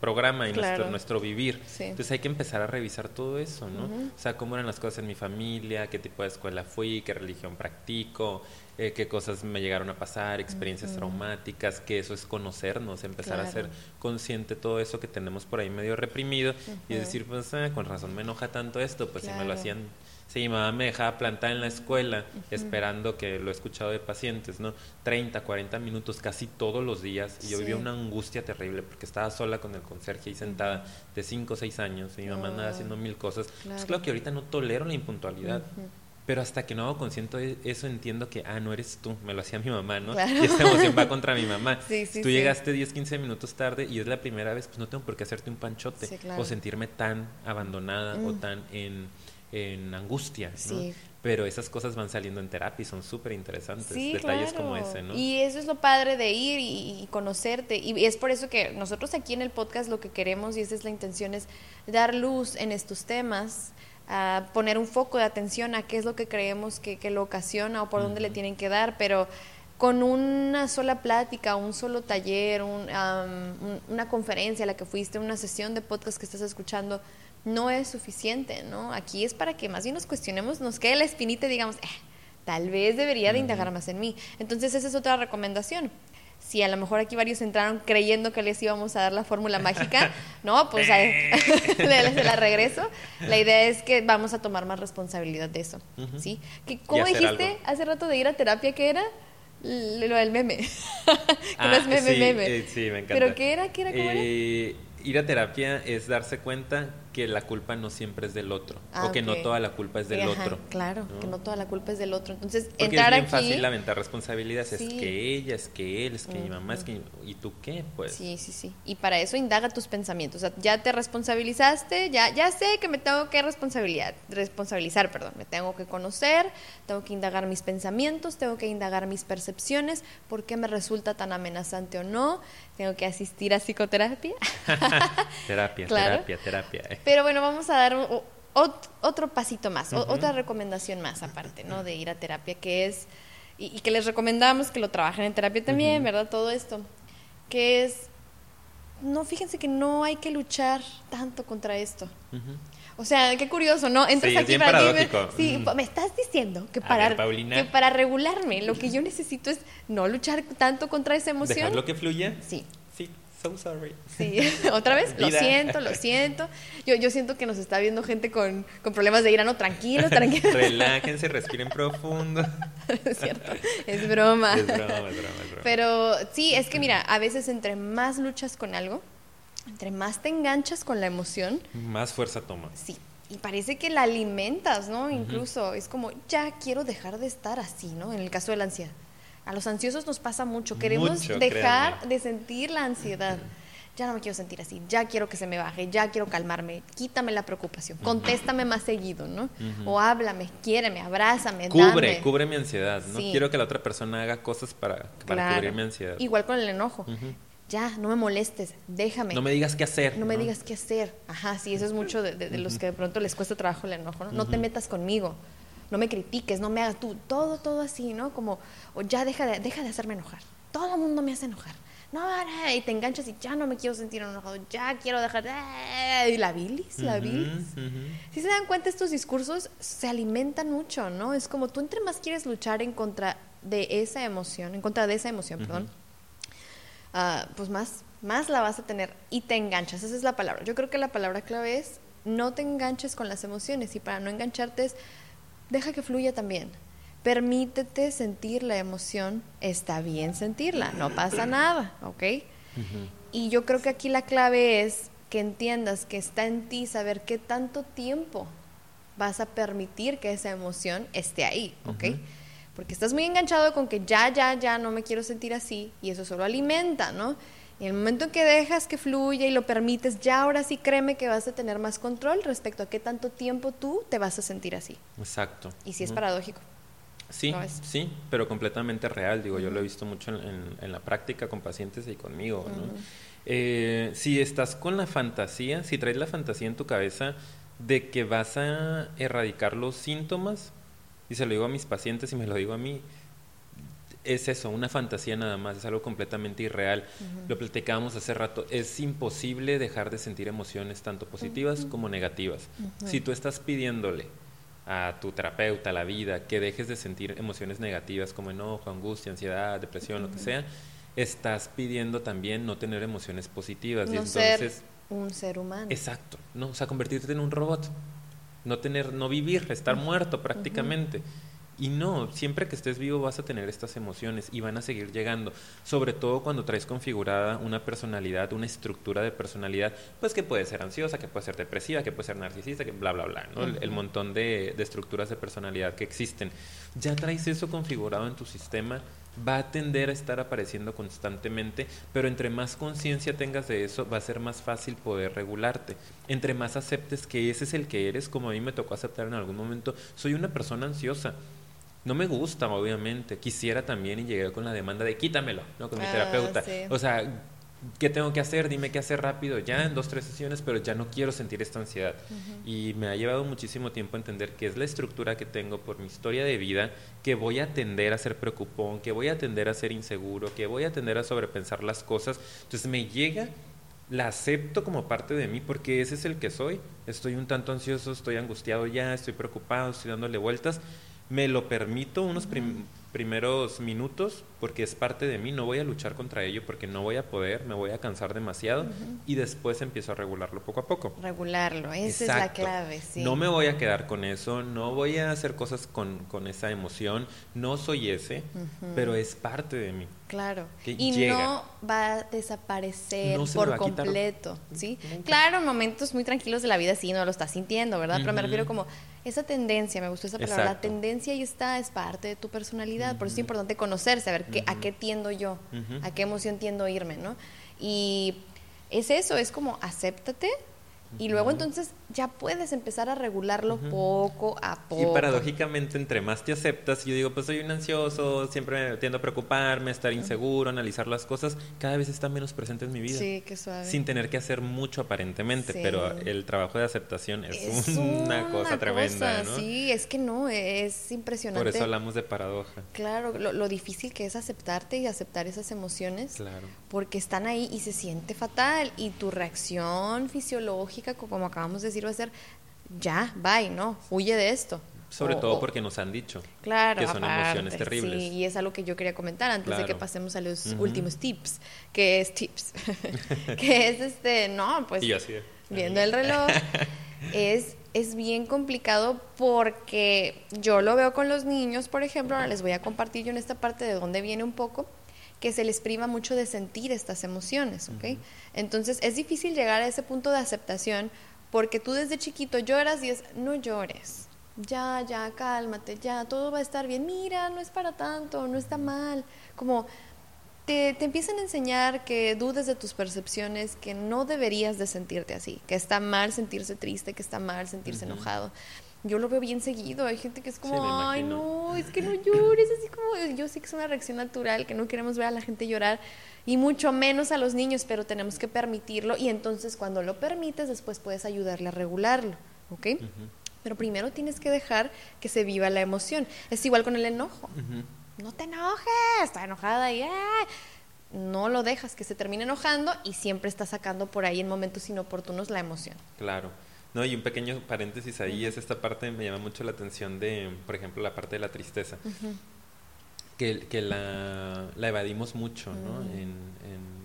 programa y nuestro, nuestro vivir. Entonces hay que empezar a revisar todo eso, ¿no? O sea, cómo eran las cosas en mi familia, qué tipo de escuela fui, qué religión practico, eh, qué cosas me llegaron a pasar, experiencias traumáticas, que eso es conocernos, empezar a ser consciente de todo eso que tenemos por ahí medio reprimido y decir, pues, ah, con razón me enoja tanto esto, pues si me lo hacían Sí, mi mamá me dejaba plantar en la escuela esperando que lo he escuchado de pacientes, ¿no? 30, 40 minutos casi todos los días y yo vivía una angustia terrible porque estaba sola con el conserje ahí sentada de 5 o 6 años y mi mamá andaba haciendo mil cosas. Claro. Pues claro que ahorita no tolero la impuntualidad. Pero hasta que no hago consciente de eso entiendo que, ah, no eres tú, me lo hacía mi mamá, ¿no? Y esta emoción va contra mi mamá. Sí, sí, tú llegaste 10, 15 minutos tarde y es la primera vez, pues no tengo por qué hacerte un panchote o sentirme tan abandonada o tan en en angustia, ¿no? Pero esas cosas van saliendo en terapia y son súper interesantes, detalles como ese, ¿no? Y eso es lo padre de ir y, conocerte. Y es por eso que nosotros aquí en el podcast lo que queremos, y esa es la intención, es dar luz en estos temas, a poner un foco de atención a qué es lo que creemos que, lo ocasiona o por dónde le tienen que dar, pero con una sola plática, un solo taller, una conferencia a la que fuiste, una sesión de podcast que estás escuchando, no es suficiente, ¿no? Aquí es para que más bien nos cuestionemos, nos quede la espinita y digamos, eh, tal vez debería de indagar más en mí. Entonces esa es otra recomendación. Si a lo mejor aquí varios entraron creyendo que les íbamos a dar la fórmula mágica, no, pues se la regreso. La idea es que vamos a tomar más responsabilidad de eso, ¿sí? Que, ¿Cómo dijiste hace rato de ir a terapia? ¿Qué era? Lo del meme. que no es ah, meme, meme. Eh, sí, me encanta. ¿Pero qué era? ¿Qué era? ¿Cómo era? Eh, ir a terapia es darse cuenta que la culpa no siempre es del otro o que no toda la culpa es del otro. Claro, que no toda la culpa es del otro. Entonces, Porque entrar es bien fácil lamentar responsabilidades, es que ella, es que él, es que mi mamá, es que y tú qué, pues. Sí, sí, sí. Y para eso indaga tus pensamientos. O sea, ya te responsabilizaste, ya ya sé que me tengo que responsabilidad, responsabilizar, perdón, me tengo que conocer, tengo que indagar mis pensamientos, tengo que indagar mis percepciones, por qué me resulta tan amenazante o no, tengo que asistir a psicoterapia. terapia, terapia, terapia. Pero bueno, vamos a dar otro pasito más, otra recomendación más aparte, ¿no? De ir a terapia, que es, y, que les recomendamos que lo trabajen en terapia también, ¿verdad? Todo esto, que es, no, fíjense que no hay que luchar tanto contra esto. O sea, qué curioso, ¿no? Entras aquí para sí, me estás diciendo que para, que para regularme lo que yo necesito es no luchar tanto contra esa emoción. Dejar lo que fluya. Sí. So sorry. Sí, otra vez, lo siento, lo siento. Yo, yo siento que nos está viendo gente con, con problemas de ira, no, tranquilos, tranquilos. Relájense, respiren profundo. es cierto, es broma. Es broma, es broma, es broma. Pero sí, es que mira, a veces entre más luchas con algo, entre más te enganchas con la emoción, más fuerza toma. Sí. Y parece que la alimentas, ¿no? Incluso es como, ya quiero dejar de estar así, ¿no? En el caso de la ansiedad. A los ansiosos nos pasa mucho. Queremos dejar de sentir la ansiedad. Ya no me quiero sentir así, ya quiero que se me baje, ya quiero calmarme, quítame la preocupación, contéstame más seguido, ¿no? O háblame, quiéreme, abrázame, Cubre, cubre mi ansiedad, no quiero que la otra persona haga cosas para, cubrir mi ansiedad. Igual con el enojo. Ya, no me molestes, déjame. No me digas qué hacer. No, me digas qué hacer. Ajá, sí, eso es mucho de, los que de pronto les cuesta trabajo el enojo, ¿no? No te metas conmigo no me critiques, no me hagas tú, todo, todo así, ¿no? Como, o ya deja de, deja de hacerme enojar. Todo el mundo me hace enojar. No, y te enganchas y ya no me quiero sentir enojado, ya quiero dejar, y la bilis, la bilis. Si se dan cuenta, estos discursos se alimentan mucho, ¿no? Es como tú entre más quieres luchar en contra de esa emoción, en contra de esa emoción, perdón, ah, pues más, más la vas a tener y te enganchas, esa es la palabra. Yo creo que la palabra clave es no te enganches con las emociones y para no engancharte es deja que fluya también. Permítete sentir la emoción, está bien sentirla, no pasa nada, ¿ok? Y yo creo que aquí la clave es que entiendas que está en ti saber qué tanto tiempo vas a permitir que esa emoción esté ahí, ¿ok? Porque estás muy enganchado con que ya, ya, ya no me quiero sentir así y eso solo alimenta, ¿no? Y en el momento en que dejas que fluya y lo permites, ya ahora sí créeme que vas a tener más control respecto a qué tanto tiempo tú te vas a sentir así. Exacto. Y si es paradójico. Sí, sí, pero completamente real. Digo, yo lo he visto mucho en, la práctica con pacientes y conmigo. Eh, si estás con la fantasía, si traes la fantasía en tu cabeza de que vas a erradicar los síntomas, y se lo digo a mis pacientes y me lo digo a mí, es eso, una fantasía nada más, es algo completamente irreal. Lo platicábamos hace rato, es imposible dejar de sentir emociones tanto positivas como negativas. Si tú estás pidiéndole a tu terapeuta, a la vida, que dejes de sentir emociones negativas como enojo, angustia, ansiedad, depresión, lo que sea, estás pidiendo también no tener emociones positivas. No y entonces, ser un ser humano. Exacto, no, o sea, convertirte en un robot, no tener, no vivir, estar muerto prácticamente. Y no, siempre que estés vivo vas a tener estas emociones y van a seguir llegando, sobre todo cuando traes configurada una personalidad, una estructura de personalidad, pues que puede ser ansiosa, que puede ser depresiva, que puede ser narcisista, que bla, bla, bla, ¿no? el, montón de, de estructuras de personalidad que existen. Ya traes eso configurado en tu sistema, va a tender a estar apareciendo constantemente, pero entre más conciencia tengas de eso, va a ser más fácil poder regularte. Entre más aceptes que ese es el que eres, como a mí me tocó aceptar en algún momento, soy una persona ansiosa no me gusta, obviamente. Quisiera también y llegué con la demanda de quítamelo, ¿no? Con mi ah, terapeuta. O sea, ¿qué tengo que hacer? Dime qué hacer rápido, ya en dos, tres sesiones, pero ya no quiero sentir esta ansiedad. Y me ha llevado muchísimo tiempo entender que es la estructura que tengo por mi historia de vida, que voy a tender a ser preocupón, que voy a tender a ser inseguro, que voy a tender a sobrepensar las cosas. Entonces me llega la acepto como parte de mí porque ese es el que soy. Estoy un tanto ansioso, estoy angustiado ya, estoy preocupado, estoy dándole vueltas me lo permito unos primeros minutos porque es parte de mí, no voy a luchar contra ello porque no voy a poder, me voy a cansar demasiado y después empiezo a regularlo poco a poco. Regularlo, esa es la clave, sí. No me voy a quedar con eso, no voy a hacer cosas con, con esa emoción, no soy ese, pero es parte de mí. Claro. y no va a desaparecer por completo, ¿sí? Claro, momentos muy tranquilos de la vida sí, no lo estás sintiendo, ¿verdad? Pero me refiero como esa tendencia, me gustó esa palabra, la tendencia ahí está, es parte de tu personalidad, por eso es importante conocer, saber a qué tiendo yo, a qué emoción tiendo a irme, ¿no? Y es eso, es como acéptate, y luego entonces ya puedes empezar a regularlo poco a poco. Y paradójicamente, entre más te aceptas, yo digo, pues soy un ansioso, siempre tiendo a preocuparme, estar inseguro, analizar las cosas, cada vez está menos presente en mi vida. Sí, qué suave. Sin tener que hacer mucho aparentemente, pero el trabajo de aceptación es, una, cosa tremenda, ¿no? Sí, es que no, es impresionante. Por eso hablamos de paradoja. Claro, lo, lo difícil que es aceptarte y aceptar esas emociones. Claro. Porque están ahí y se siente fatal y tu reacción fisiológica como acabamos de decir, va a ser ya, bye, ¿no? Huye de esto. Sobre todo porque nos han dicho claro, que son emociones terribles. Sí, y es algo que yo quería comentar antes de que pasemos a los últimos tips, que es tips, que es este, no, pues viendo el reloj, es, es bien complicado porque yo lo veo con los niños, por ejemplo, ahora les voy a compartir yo en esta parte de dónde viene un poco, que se les priva mucho de sentir estas emociones, ¿ok? Entonces es difícil llegar a ese punto de aceptación porque tú desde chiquito lloras y es, no llores, ya, ya, cálmate, ya, todo va a estar bien, mira, no es para tanto, no está mal. Como te, te, empiezan a enseñar que dudes de tus percepciones, que no deberías de sentirte así, que está mal sentirse triste, que está mal sentirse enojado. Yo lo veo bien seguido, hay gente que es como, ay no, es que no llores, así como, yo sé que es una reacción natural, que no queremos ver a la gente llorar, y mucho menos a los niños, pero tenemos que permitirlo, y entonces cuando lo permites, después puedes ayudarle a regularlo, ¿ok? Pero primero tienes que dejar que se viva la emoción. Es igual con el enojo no te enojes, está enojada y no lo dejas que se termine enojando y siempre está sacando por ahí en momentos inoportunos la emoción. Claro. No, y un pequeño paréntesis ahí es esta parte, me llama mucho la atención de, por ejemplo, la parte de la tristeza. Que, que la, la, evadimos mucho, ¿no? En,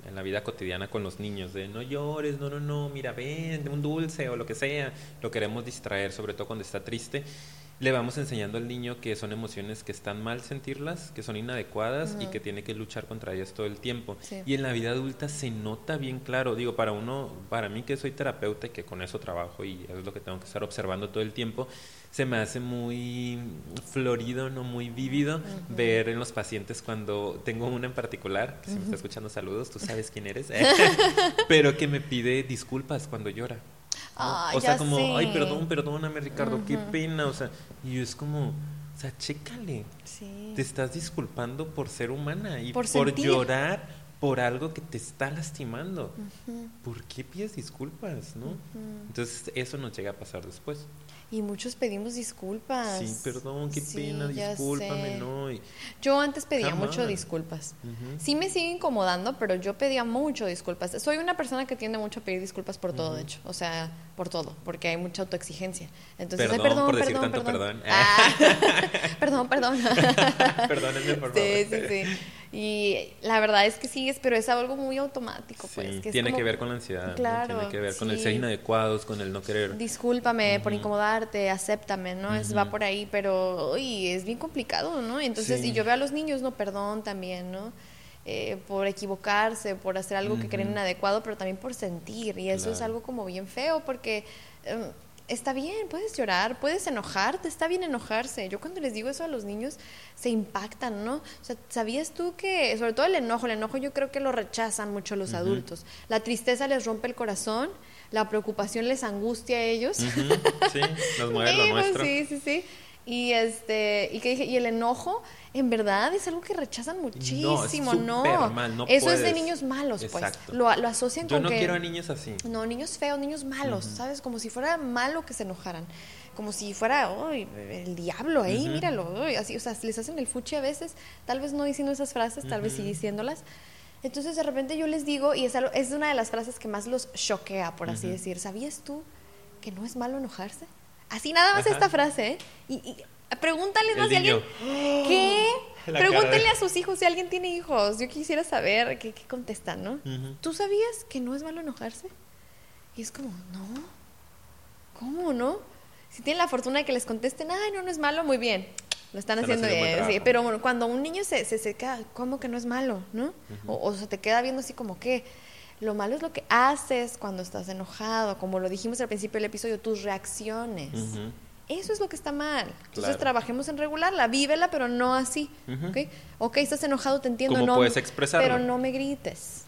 en, la vida cotidiana con los niños, de no llores, no, no, no, mira, ven, un dulce o lo que sea. Lo queremos distraer, sobre todo cuando está triste le vamos enseñando al niño que son emociones que están mal sentirlas, que son inadecuadas y que tiene que luchar contra ellas todo el tiempo. Y en la vida adulta se nota bien claro, digo, para uno, para mí que soy terapeuta y que con eso trabajo y es lo que tengo que estar observando todo el tiempo, se me hace muy florido, no muy vívido ver en los pacientes cuando tengo una en particular, que si me está escuchando saludos, tú sabes quién eres, pero que me pide disculpas cuando llora o sea, como, ay, perdón, perdóname, Ricardo, qué pena. O sea, y es como, o sea, chécale. Te estás disculpando por ser humana y por, llorar por algo que te está lastimando. ¿Por qué pides disculpas, no? Entonces, eso nos llega a pasar después. Y muchos pedimos disculpas. Sí, perdón, qué pena, discúlpame, no. Yo antes pedía mucho disculpas. Sí me sigue incomodando, pero yo pedía mucho disculpas. Soy una persona que tiende mucho a pedir disculpas por todo, de hecho. O sea, por todo, porque hay mucha autoexigencia. Entonces, perdón, perdón, por decir perdón, tanto perdón. Ah, perdón, perdón. Perdónenme, por favor. Sí, sí, sí. Y la verdad es que sí, pero es algo muy automático. Pues, que tiene que ver con la ansiedad, claro, tiene que ver con el ser inadecuados, con el no querer. Discúlpame por incomodarte, acéptame, ¿no? es, va por ahí, pero uy, es bien complicado, ¿no? Entonces, y yo veo a los niños, no, perdón también, ¿no? Eh, por equivocarse, por hacer algo que creen inadecuado, pero también por sentir. Y eso es algo como bien feo porque... Em, está bien, puedes llorar, puedes enojarte, está bien enojarse. Yo cuando les digo eso a los niños, se impactan, ¿no? O sea, ¿sabías tú que, sobre todo el enojo, el enojo yo creo que lo rechazan mucho los adultos. La tristeza les rompe el corazón, la preocupación les angustia a ellos. Sí, nos mueve lo nuestro. Sí, sí, sí. Y, este, y, que dije, y el enojo, en verdad, es algo que rechazan muchísimo, ¿no? no Eso es de niños malos, pues. Lo, lo asocian Yo con no quiero a niños así. No, niños feos, niños malos, ¿sabes? Como si fuera malo que se enojaran. Como si fuera, el diablo ahí, míralo. así, o sea, les hacen el fuchi a veces, tal vez no diciendo esas frases, tal vez sí diciéndolas. Entonces, de repente yo les digo, y es, es una de las frases que más los choquea, por así decir, ¿sabías tú que no es malo enojarse? Así nada más esta frase, ¿eh? Y, y pregúntale más si alguien... ¿Qué? Pregúntenle a sus hijos si alguien tiene hijos. Yo quisiera saber qué, contestan, ¿no? ¿Tú sabías que no es malo enojarse? Y es como, no. ¿Cómo no? Si tienen la fortuna de que les contesten, ay, no, no es malo, muy bien. Lo están, haciendo bien, sí, pero cuando un niño se, se, queda, ¿cómo que no es malo? ¿No? o, o, se te queda viendo así como que lo malo es lo que haces cuando estás enojado, como lo dijimos al principio del episodio, tus reacciones. Eso es lo que está mal. Entonces trabajemos en regularla, vívela, pero no así. ¿okay? ok, estás enojado, te entiendo. ¿Cómo no, puedes expresarlo? Pero no me grites.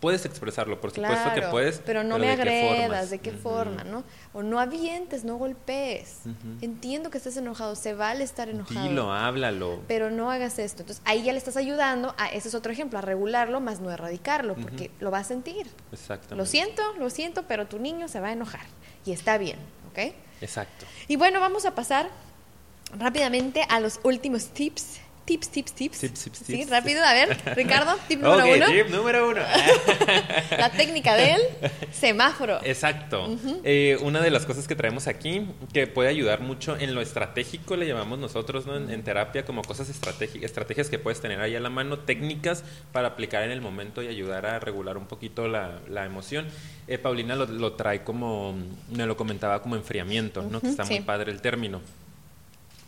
Puedes expresarlo, por supuesto que puedes. Pero no me agredas, ¿de qué forma? ¿no? O no avientes, no golpees. Entiendo que estés enojado, se vale estar enojado. Dilo, háblalo. Pero no hagas esto. Entonces ahí ya le estás ayudando, a, ese es otro ejemplo, a regularlo, más no erradicarlo, porque lo va a sentir. Exactamente. Lo siento, lo siento, pero tu niño se va a enojar. Y está bien, ¿ok? Exacto. Y bueno, vamos a pasar rápidamente a los últimos tips tips, tips, tips. Sí, rápido. A ver, Ricardo, tip número uno. tip número uno. la técnica del semáforo. Exacto. Eh, una de las cosas que traemos aquí, que puede ayudar mucho en lo estratégico, le llamamos nosotros ¿no? en, terapia, como cosas estratégicas, estrategias que puedes tener ahí a la mano, técnicas para aplicar en el momento y ayudar a regular un poquito la, la emoción. Eh, Paulina lo, trae como, me lo comentaba como enfriamiento, ¿no? que está muy padre el término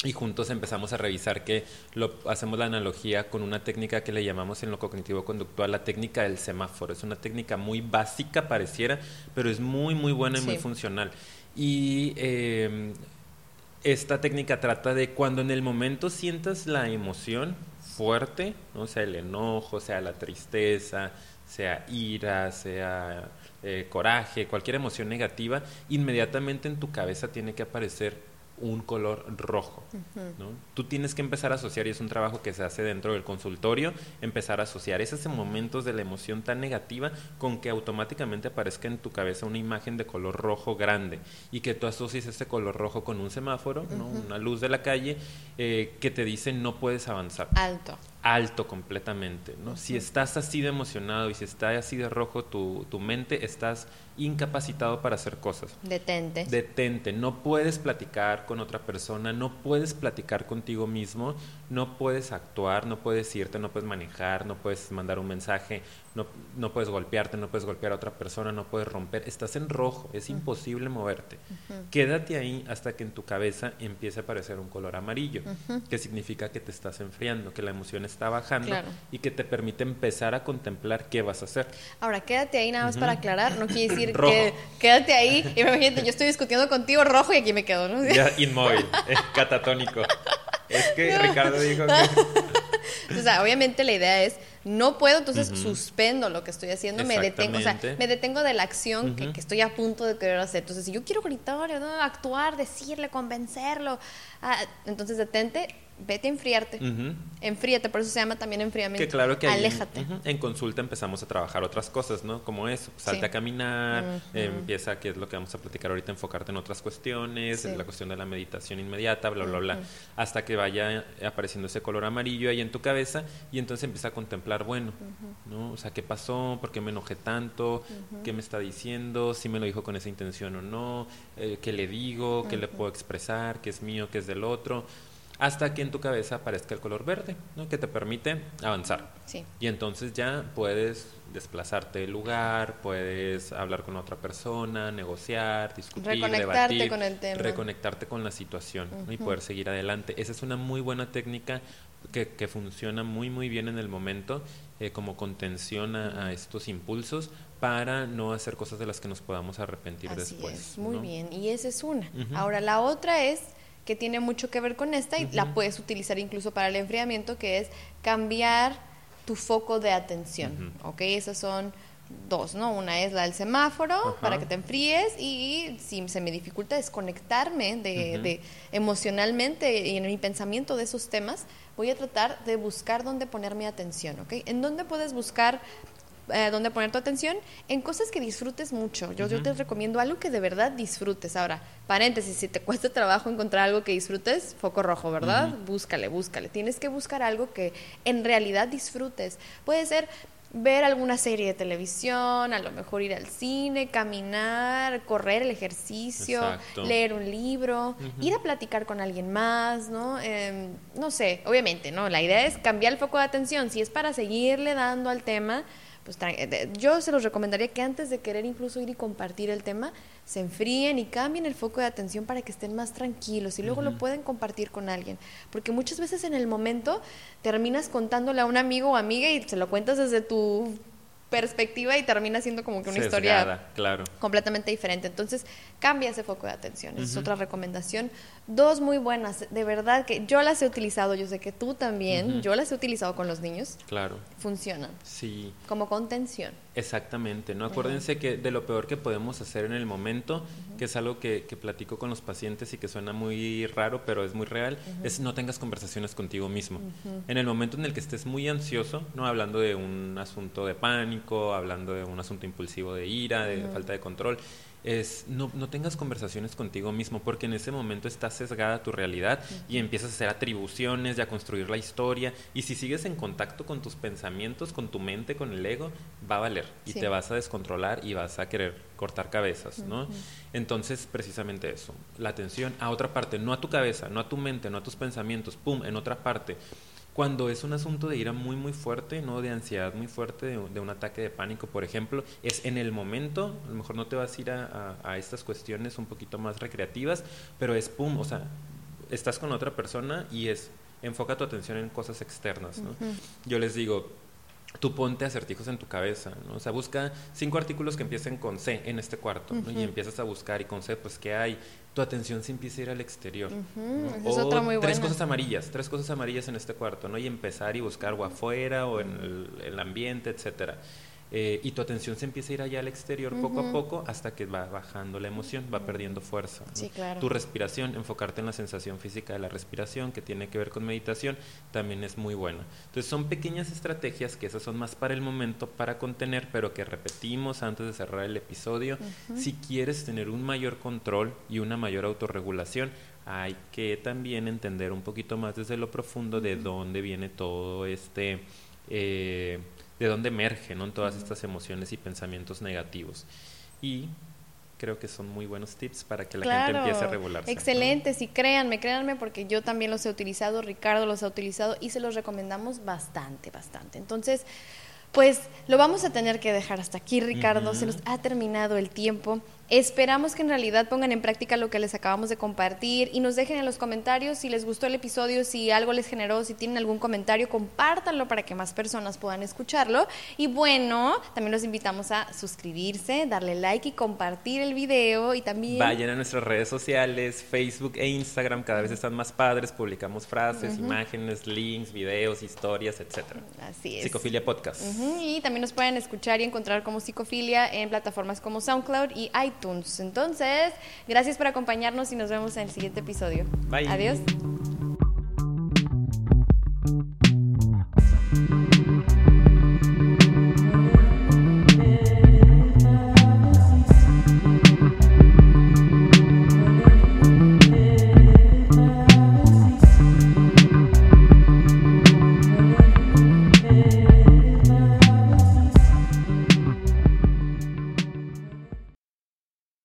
y juntos empezamos a revisar que lo, hacemos la analogía con una técnica que le llamamos en lo cognitivo conductual la técnica del semáforo. Es una técnica muy básica, pareciera, pero es muy, muy buena y muy funcional. Y em, esta técnica trata de cuando en el momento sientas la emoción fuerte, ¿no? sea el enojo, sea la tristeza, sea ira, sea eh, coraje, cualquier emoción negativa, inmediatamente en tu cabeza tiene que aparecer un color rojo. ¿no? Tú tienes que empezar a asociar, y es un trabajo que se hace dentro del consultorio, empezar a asociar esos momentos de la emoción tan negativa con que automáticamente aparezca en tu cabeza una imagen de color rojo grande y que tú asocies ese color rojo con un semáforo, ¿no? una luz de la calle eh, que te dice no puedes avanzar. Alto alto completamente, ¿no? Si estás así de emocionado y si está así de rojo tu, tu, mente, estás incapacitado para hacer cosas. Detente. Detente. No puedes platicar con otra persona, no puedes platicar contigo mismo, no puedes actuar, no puedes irte, no puedes manejar, no puedes mandar un mensaje, no, no puedes golpearte, no puedes golpear a otra persona, no puedes romper. Estás en rojo, es imposible moverte. Quédate ahí hasta que en tu cabeza empiece a aparecer un color amarillo, que significa que te estás enfriando, que la emoción está bajando y que te permite empezar a contemplar qué vas a hacer. Ahora, quédate ahí nada más para aclarar, no quiere decir que quédate ahí y imagínate, yo estoy discutiendo contigo rojo y aquí me quedo, ¿no? Ya, inmóvil, es catatónico. Es que Ricardo dijo que... o sea, obviamente la idea es no puedo, entonces suspendo lo que estoy haciendo, me detengo, o sea, me detengo de la acción que, estoy a punto de querer hacer. Entonces, si yo quiero gritar, actuar, decirle, convencerlo, ah, entonces detente, vete a enfriarte. Enfríate, por eso se llama también enfriamiento. Que claro que Aléjate. en consulta empezamos a trabajar otras cosas, ¿no? Como eso, salte a caminar, empieza, que es lo que vamos a platicar ahorita, enfocarte en otras cuestiones, en la cuestión de la meditación inmediata, bla, bla, bla, hasta que vaya apareciendo ese color amarillo ahí en tu cabeza y entonces empieza a contemplar, bueno, ¿no? O sea, ¿qué pasó? ¿Por qué me enojé tanto? ¿Qué me está diciendo? ¿Si me lo dijo con esa intención o no? Eh, ¿Qué le digo? ¿Qué le puedo expresar? ¿Qué es mío? ¿Qué es del otro? Hasta que en tu cabeza aparezca el color verde, ¿no? que te permite avanzar. Sí. Y entonces ya puedes desplazarte del lugar, puedes hablar con otra persona, negociar, discutir, reconectarte debatir, con el tema. reconectarte con la situación y poder seguir adelante. Esa es una muy buena técnica que, que funciona muy muy bien en el momento eh, como contención a, estos impulsos para no hacer cosas de las que nos podamos arrepentir Así después. Es, muy bien, y esa es una. Ahora la otra es que tiene mucho que ver con esta y la puedes utilizar incluso para el enfriamiento, que es cambiar tu foco de atención. ¿Ok? Esas son dos, ¿no? Una es la del semáforo para que te enfríes y si se me dificulta desconectarme de, de, emocionalmente y en mi pensamiento de esos temas, voy a tratar de buscar dónde poner mi atención, ¿ok? ¿En dónde puedes buscar eh, donde poner tu atención en cosas que disfrutes mucho. Yo, yo te recomiendo algo que de verdad disfrutes. Ahora, paréntesis, si te cuesta trabajo encontrar algo que disfrutes, foco rojo, ¿verdad? Búscale, búscale. Tienes que buscar algo que en realidad disfrutes. Puede ser ver alguna serie de televisión, a lo mejor ir al cine, caminar, correr el ejercicio, leer un libro, ir a platicar con alguien más, ¿no? Em, no sé, obviamente, ¿no? La idea es cambiar el foco de atención. Si es para seguirle dando al tema, pues yo se los recomendaría que antes de querer incluso ir y compartir el tema, se enfríen y cambien el foco de atención para que estén más tranquilos y luego lo pueden compartir con alguien. Porque muchas veces en el momento terminas contándole a un amigo o amiga y se lo cuentas desde tu perspectiva y termina siendo como que una historia claro. completamente diferente. Entonces, cambia ese foco de atención. es otra recomendación. Dos muy buenas, de verdad que yo las he utilizado, yo sé que tú también, yo las he utilizado con los niños. Claro. Funcionan. Sí. Como contención. Exactamente, ¿no? Acuérdense que de lo peor que podemos hacer en el momento, que es algo que, que, platico con los pacientes y que suena muy raro, pero es muy real, es no tengas conversaciones contigo mismo. En el momento en el que estés muy ansioso, no hablando de un asunto de pánico, hablando de un asunto impulsivo de ira, de falta de control, es no, no, tengas conversaciones contigo mismo porque en ese momento está sesgada tu realidad y empiezas a hacer atribuciones y a construir la historia. Y si sigues en contacto con tus pensamientos, con tu mente, con el ego, va a valer y te vas a descontrolar y vas a querer cortar cabezas, ¿no? Entonces, precisamente eso, la atención a otra parte, no a tu cabeza, no a tu mente, no a tus pensamientos, pum, en otra parte cuando es un asunto de ira muy muy fuerte, no de ansiedad muy fuerte, de, un ataque de pánico, por ejemplo, es en el momento, a lo mejor no te vas a ir a, estas cuestiones un poquito más recreativas, pero es pum, o sea, estás con otra persona y es enfoca tu atención en cosas externas, ¿no? Yo les digo, tú ponte acertijos en tu cabeza, ¿no? O sea, busca cinco artículos que empiecen con C en este cuarto, ¿no? Y empiezas a buscar y con C, pues, ¿qué hay? Tu atención se empieza a ir al exterior. es otra muy tres cosas amarillas, tres cosas amarillas en este cuarto, ¿no? Y empezar y buscar o afuera o en el, el ambiente, etcétera. Eh, y tu atención se empieza a ir allá al exterior poco a poco hasta que va bajando la emoción, va perdiendo fuerza. Sí, claro. Tu respiración, enfocarte en la sensación física de la respiración, que tiene que ver con meditación, también es muy buena. Entonces son pequeñas estrategias que esas son más para el momento, para contener, pero que repetimos antes de cerrar el episodio. Si quieres tener un mayor control y una mayor autorregulación, hay que también entender un poquito más desde lo profundo de dónde viene todo este... Eh, de dónde emergen ¿no? todas estas emociones y pensamientos negativos. Y creo que son muy buenos tips para que la gente empiece a regularse. Excelente, sí, créanme, créanme, porque yo también los he utilizado, Ricardo los ha utilizado y se los recomendamos bastante, bastante. Entonces, pues lo vamos a tener que dejar hasta aquí, Ricardo, se nos ha terminado el tiempo. Esperamos que en realidad pongan en práctica lo que les acabamos de compartir y nos dejen en los comentarios si les gustó el episodio, si algo les generó, si tienen algún comentario, compártanlo para que más personas puedan escucharlo. Y bueno, también los invitamos a suscribirse, darle like y compartir el video y también... Vayan a nuestras redes sociales, Facebook e Instagram, cada vez están más padres, publicamos frases, imágenes, links, videos, historias, etc. Así es. Psicofilia Podcast. Y también nos pueden escuchar y encontrar como Psicofilia en plataformas como SoundCloud y iTunes entonces, gracias por acompañarnos y nos vemos en el siguiente episodio. Bye. Adiós.